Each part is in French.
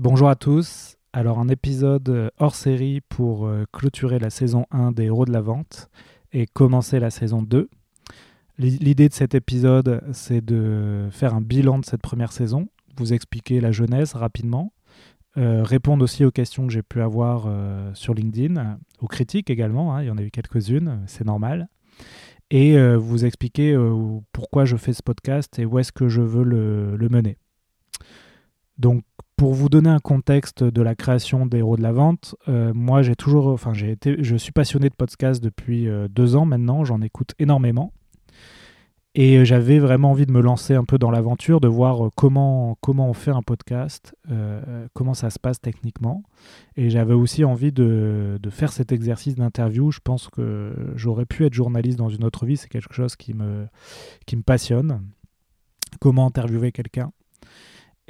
Bonjour à tous. Alors un épisode hors série pour euh, clôturer la saison 1 des Héros de la Vente et commencer la saison 2. L'idée de cet épisode, c'est de faire un bilan de cette première saison, vous expliquer la jeunesse rapidement, euh, répondre aussi aux questions que j'ai pu avoir euh, sur LinkedIn, aux critiques également, hein, il y en a eu quelques-unes, c'est normal, et vous expliquer pourquoi je fais ce podcast et où est-ce que je veux le mener. Donc pour vous donner un contexte de la création des héros de la vente, euh, moi j'ai toujours, été, je suis passionné de podcast depuis euh, deux ans maintenant, j'en écoute énormément. Et euh, j'avais vraiment envie de me lancer un peu dans l'aventure, de voir comment, comment on fait un podcast, comment ça se passe techniquement. Et j'avais aussi envie de, faire cet exercice d'interview. Je pense que j'aurais pu être journaliste dans une autre vie, c'est quelque chose qui me passionne. Comment interviewer quelqu'un.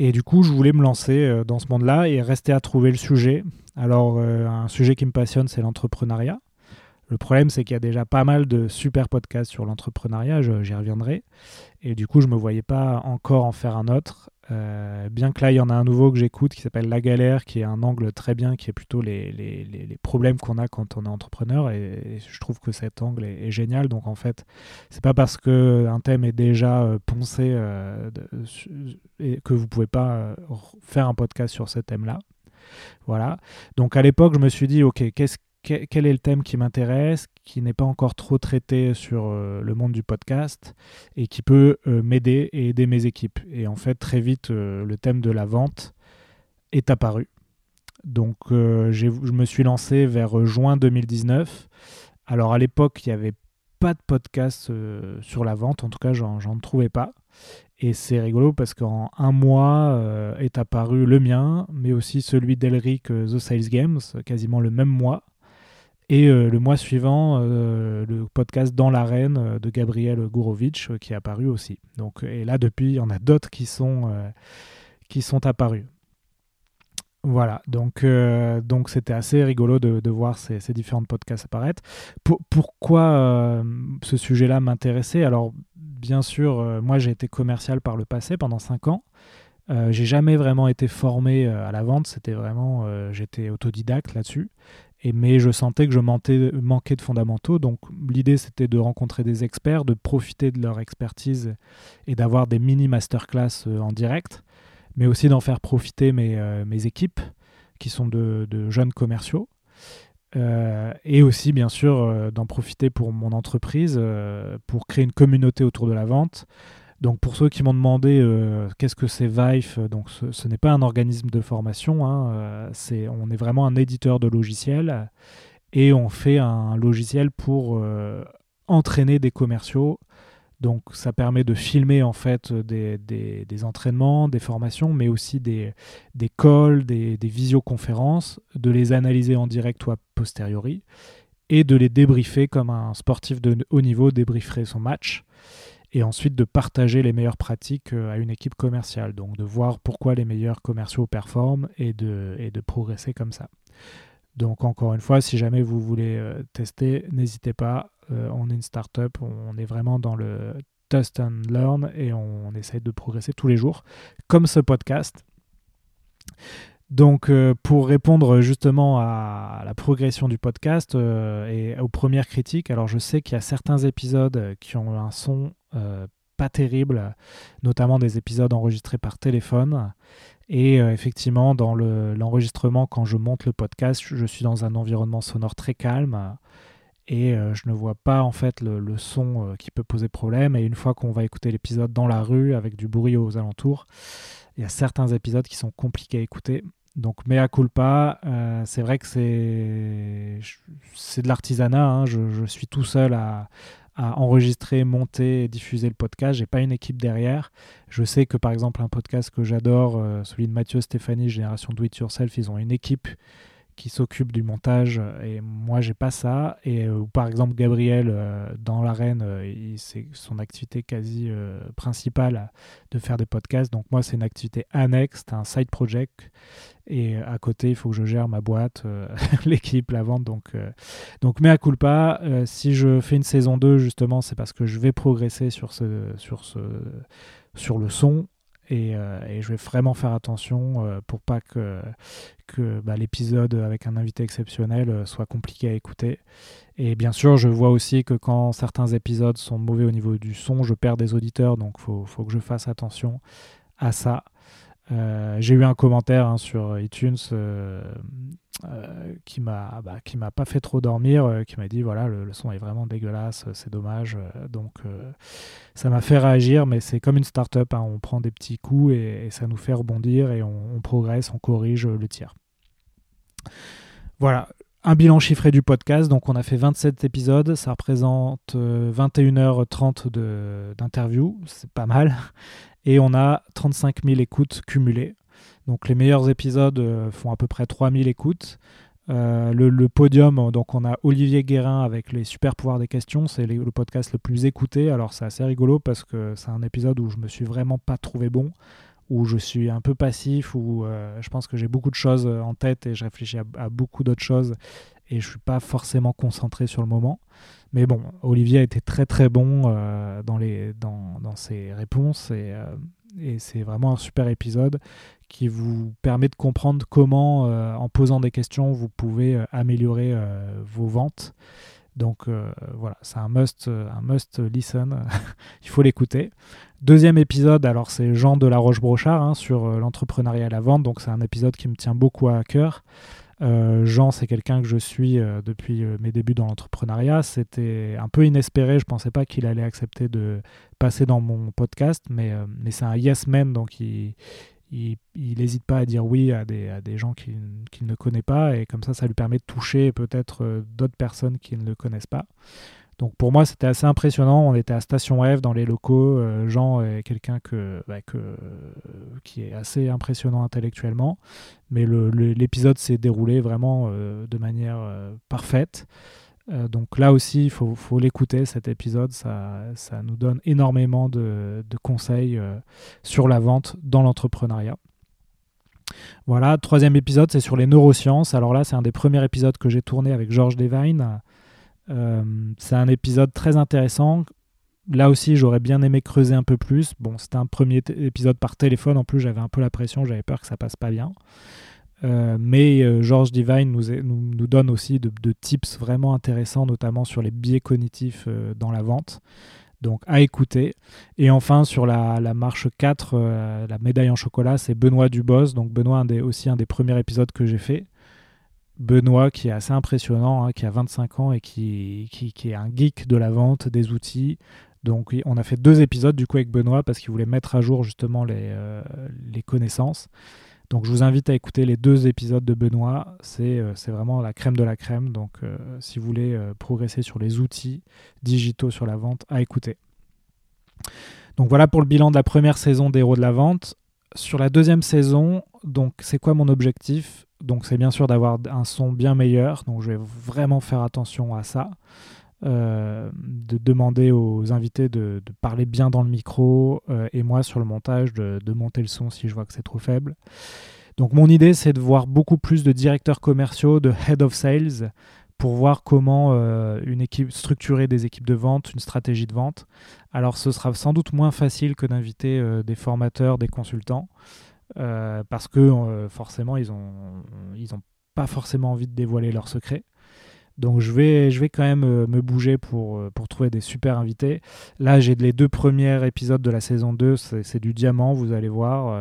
Et du coup, je voulais me lancer euh, dans ce monde-là et rester à trouver le sujet. Alors, euh, un sujet qui me passionne, c'est l'entrepreneuriat. Le problème, c'est qu'il y a déjà pas mal de super podcasts sur l'entrepreneuriat, j'y reviendrai. Et du coup, je ne me voyais pas encore en faire un autre. Euh, bien que là, il y en a un nouveau que j'écoute qui s'appelle La Galère, qui est un angle très bien, qui est plutôt les, les, les, problèmes qu'on a quand on est entrepreneur. Et, je trouve que cet angle est, génial. Donc en fait, c'est pas parce qu'un thème est déjà euh, poncé euh, que vous pouvez pas faire un podcast sur ce thème-là. Voilà. Donc à l'époque, je me suis dit, ok, qu'est-ce quel est le thème qui m'intéresse, qui n'est pas encore trop traité sur euh, le monde du podcast et qui peut euh, m'aider et aider mes équipes. Et en fait, très vite, euh, le thème de la vente est apparu. Donc, je me suis lancé vers juin 2019. Alors, à l'époque, il n'y avait pas de podcast sur la vente, en tout cas, j'en trouvais pas. Et c'est rigolo parce qu'en un mois est apparu le mien, mais aussi celui d'Elric The Sales Games, quasiment le même mois. Et euh, le mois suivant, euh, le podcast Dans l'arène euh, de Gabriel Gourovitch qui est apparu aussi. Donc, et là, depuis, il y en a d'autres qui, sont qui sont apparus. Voilà, donc donc c'était assez rigolo de, voir ces, ces, différents podcasts apparaître. pourquoi ce sujet-là m'intéressait? Alors, bien sûr, moi j'ai été commercial par le passé pendant 5 ans. j'ai jamais vraiment été formé à la vente, c'était vraiment, j'étais autodidacte là-dessus mais je sentais que je manquais, de fondamentaux. Donc l'idée, c'était de rencontrer des experts, de profiter de leur expertise et d'avoir des mini masterclass euh, en direct, mais aussi d'en faire profiter mes, euh, équipes, qui sont de, jeunes commerciaux. Euh, et aussi, bien sûr, d'en profiter pour mon entreprise, pour créer une communauté autour de la vente, donc pour ceux qui m'ont demandé euh, qu'est-ce que c'est Vive, donc ce, n'est pas un organisme de formation, hein, euh, on est vraiment un éditeur de logiciels et on fait un logiciel pour euh, entraîner des commerciaux. Donc ça permet de filmer en fait des, des, entraînements, des formations, mais aussi des, des calls, des, des visioconférences, de les analyser en direct ou a posteriori et de les débriefer comme un sportif de haut niveau débrieferait son match et ensuite de partager les meilleures pratiques euh, à une équipe commerciale. Donc de voir pourquoi les meilleurs commerciaux performent et de, et de progresser comme ça. Donc encore une fois, si jamais vous voulez euh, tester, n'hésitez pas. Euh, on est une startup, on est vraiment dans le test and learn et on, essaye de progresser tous les jours, comme ce podcast. Donc, pour répondre justement à la progression du podcast et aux premières critiques, alors je sais qu'il y a certains épisodes qui ont un son euh, pas terrible, notamment des épisodes enregistrés par téléphone. Et euh, effectivement, dans l'enregistrement, quand je monte le podcast, je suis dans un environnement sonore très calme et euh, je ne vois pas en fait le, son qui peut poser problème. Et une fois qu'on va écouter l'épisode dans la rue avec du bruit aux alentours, il y a certains épisodes qui sont compliqués à écouter. Donc, mea culpa, c'est vrai que c'est de l'artisanat. Hein. Je, suis tout seul à, à enregistrer, monter et diffuser le podcast. J'ai pas une équipe derrière. Je sais que par exemple un podcast que j'adore, euh, celui de Mathieu Stéphanie, Génération Do It Yourself, ils ont une équipe qui s'occupe du montage et moi j'ai pas ça et euh, par exemple Gabriel euh, dans l'arène c'est son activité quasi principale de faire des podcasts donc moi c'est une activité annexe un side project et à côté, il faut que je gère ma boîte, euh, l'équipe, la vente. Donc, euh, donc mea culpa. Euh, si je fais une saison 2, justement, c'est parce que je vais progresser sur, ce, sur, ce, sur le son et, je vais vraiment faire attention pour pas que, bah, l'épisode avec un invité exceptionnel soit compliqué à écouter. Et bien sûr, je vois aussi que quand certains épisodes sont mauvais au niveau du son, je perds des auditeurs, donc il faut, que je fasse attention à ça. Euh, j'ai eu un commentaire hein, sur iTunes euh, euh, qui m'a bah, qui m'a pas fait trop dormir, qui m'a dit voilà le, son est vraiment dégueulasse, c'est dommage. donc ça m'a fait réagir, mais c'est comme une start-up, hein, on prend des petits coups et, ça nous fait rebondir et on, on progresse, on corrige le tir. Voilà, un bilan chiffré du podcast. Donc, on a fait 27 épisodes. Ça représente 21h30 d'interview. C'est pas mal et on a 35 000 écoutes cumulées. Donc les meilleurs épisodes euh, font à peu près 3 000 écoutes. Euh, le, podium, donc on a Olivier Guérin avec les super pouvoirs des questions, c'est le podcast le plus écouté. Alors c'est assez rigolo parce que c'est un épisode où je me suis vraiment pas trouvé bon, où je suis un peu passif, où euh, je pense que j'ai beaucoup de choses en tête et je réfléchis à, beaucoup d'autres choses et je suis pas forcément concentré sur le moment. Mais bon, Olivier a été très très bon euh, dans, les, dans, dans, ses réponses et, euh, et c'est vraiment un super épisode qui vous permet de comprendre comment, euh, en posant des questions, vous pouvez améliorer vos ventes. Donc voilà, c'est un must, un must listen. Il faut l'écouter. Deuxième épisode, alors c'est Jean de la Roche-Brochard hein, sur l'entrepreneuriat et la vente. Donc c'est un épisode qui me tient beaucoup à cœur. Euh, Jean, c'est quelqu'un que je suis euh, depuis euh, mes débuts dans l'entrepreneuriat. C'était un peu inespéré. Je ne pensais pas qu'il allait accepter de passer dans mon podcast, mais, mais c'est un yes man, donc il n'hésite pas à dire oui à des, gens qu'il ne connaît pas, et comme ça, ça lui permet de toucher peut-être d'autres personnes qui ne le connaissent pas. Donc pour moi, c'était assez impressionnant. On était à Station F dans les locaux. Euh, Jean est quelqu'un que, bah, qui est assez impressionnant intellectuellement. Mais l'épisode s'est déroulé vraiment euh, de manière euh, parfaite. Donc là aussi, il faut, l'écouter, cet épisode. Ça, nous donne énormément de, conseils sur la vente dans l'entrepreneuriat. Voilà, troisième épisode, c'est sur les neurosciences. Alors là, c'est un des premiers épisodes que j'ai tourné avec Georges Devine. Euh, c'est un épisode très intéressant. Là aussi, j'aurais bien aimé creuser un peu plus. Bon, c'était un premier épisode par téléphone. En plus, j'avais un peu la pression, j'avais peur que ça passe pas bien. Euh, mais euh, George Divine nous, donne aussi de, tips vraiment intéressants, notamment sur les biais cognitifs dans la vente. Donc à écouter. Et enfin, sur la, marche 4, la médaille en chocolat, c'est Benoît Dubos. Donc Benoît, aussi un des premiers épisodes que j'ai fait. Benoît, qui est assez impressionnant, hein, qui a 25 ans et qui, est un geek de la vente, des outils. Donc on a fait deux épisodes du coup avec Benoît parce qu'il voulait mettre à jour justement euh, les, connaissances. Donc je vous invite à écouter les deux épisodes de Benoît. C'est euh, vraiment la crème de la crème. Donc euh, si vous voulez progresser sur les outils digitaux sur la vente, à écouter. Donc voilà pour le bilan de la première saison d'Héros de la vente. Sur la deuxième saison, donc c'est quoi mon objectif? Donc c'est bien sûr d'avoir un son bien meilleur, donc je vais vraiment faire attention à ça. Euh, de demander aux invités de, parler bien dans le micro euh, et moi sur le montage de, monter le son si je vois que c'est trop faible. Donc mon idée c'est de voir beaucoup plus de directeurs commerciaux, de head of sales pour voir comment euh, une équipe structurer des équipes de vente, une stratégie de vente. Alors ce sera sans doute moins facile que d'inviter des formateurs, des consultants. Parce que forcément ils ont ils ont pas forcément envie de dévoiler leurs secrets. Donc je vais, quand même euh, me bouger pour, pour trouver des super invités. Là, j'ai les deux premiers épisodes de la saison 2, c'est du diamant, vous allez voir.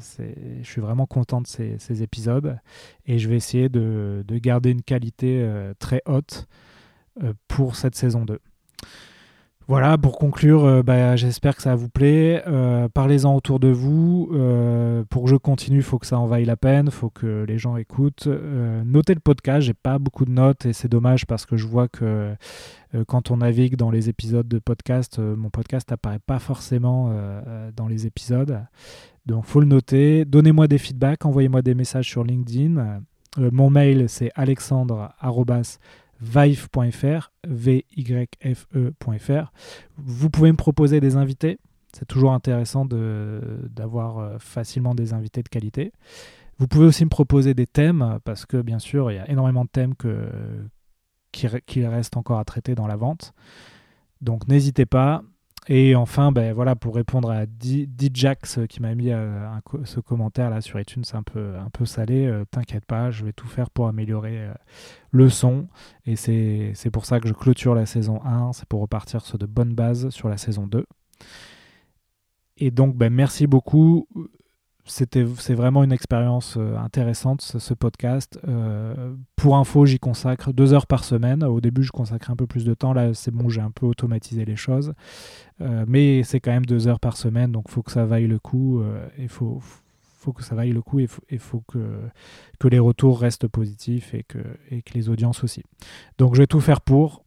je suis vraiment content de ces, ces, épisodes. Et je vais essayer de, de garder une qualité très haute pour cette saison 2. Voilà, pour conclure, euh, bah, j'espère que ça vous plaît. Euh, parlez-en autour de vous. Euh, pour que je continue, il faut que ça en vaille la peine, il faut que les gens écoutent. notez le podcast, j'ai pas beaucoup de notes et c'est dommage parce que je vois que quand on navigue dans les épisodes de podcast, mon podcast n'apparaît pas forcément dans les épisodes. Donc faut le noter. Donnez-moi des feedbacks, envoyez-moi des messages sur LinkedIn. mon mail c'est alexandre@ vive.fr, V-Y-F-E.fr. Vous pouvez me proposer des invités. C'est toujours intéressant d'avoir euh, facilement des invités de qualité. Vous pouvez aussi me proposer des thèmes, parce que bien sûr, il y a énormément de thèmes que, qui, qui restent encore à traiter dans la vente. Donc n'hésitez pas. Et enfin, ben, voilà, pour répondre à Djax qui m'a mis euh, ce commentaire là sur iTunes un peu, un peu salé, euh, t'inquiète pas, je vais tout faire pour améliorer euh, le son. Et c'est pour ça que je clôture la saison 1, c'est pour repartir sur de bonnes bases sur la saison 2. Et donc, ben, merci beaucoup c'était c'est vraiment une expérience euh, intéressante ce, podcast. Euh, pour info, j'y consacre deux heures par semaine. Au début, je consacrais un peu plus de temps. Là, c'est bon, j'ai un peu automatisé les choses. Euh, mais c'est quand même deux heures par semaine, donc il faut que ça vaille le coup. Il faut, faut que ça vaille le coup et il faut, que, les retours restent positifs et que, et que les audiences aussi. Donc je vais tout faire pour.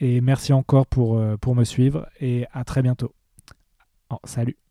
Et merci encore pour, pour me suivre et à très bientôt. Oh, salut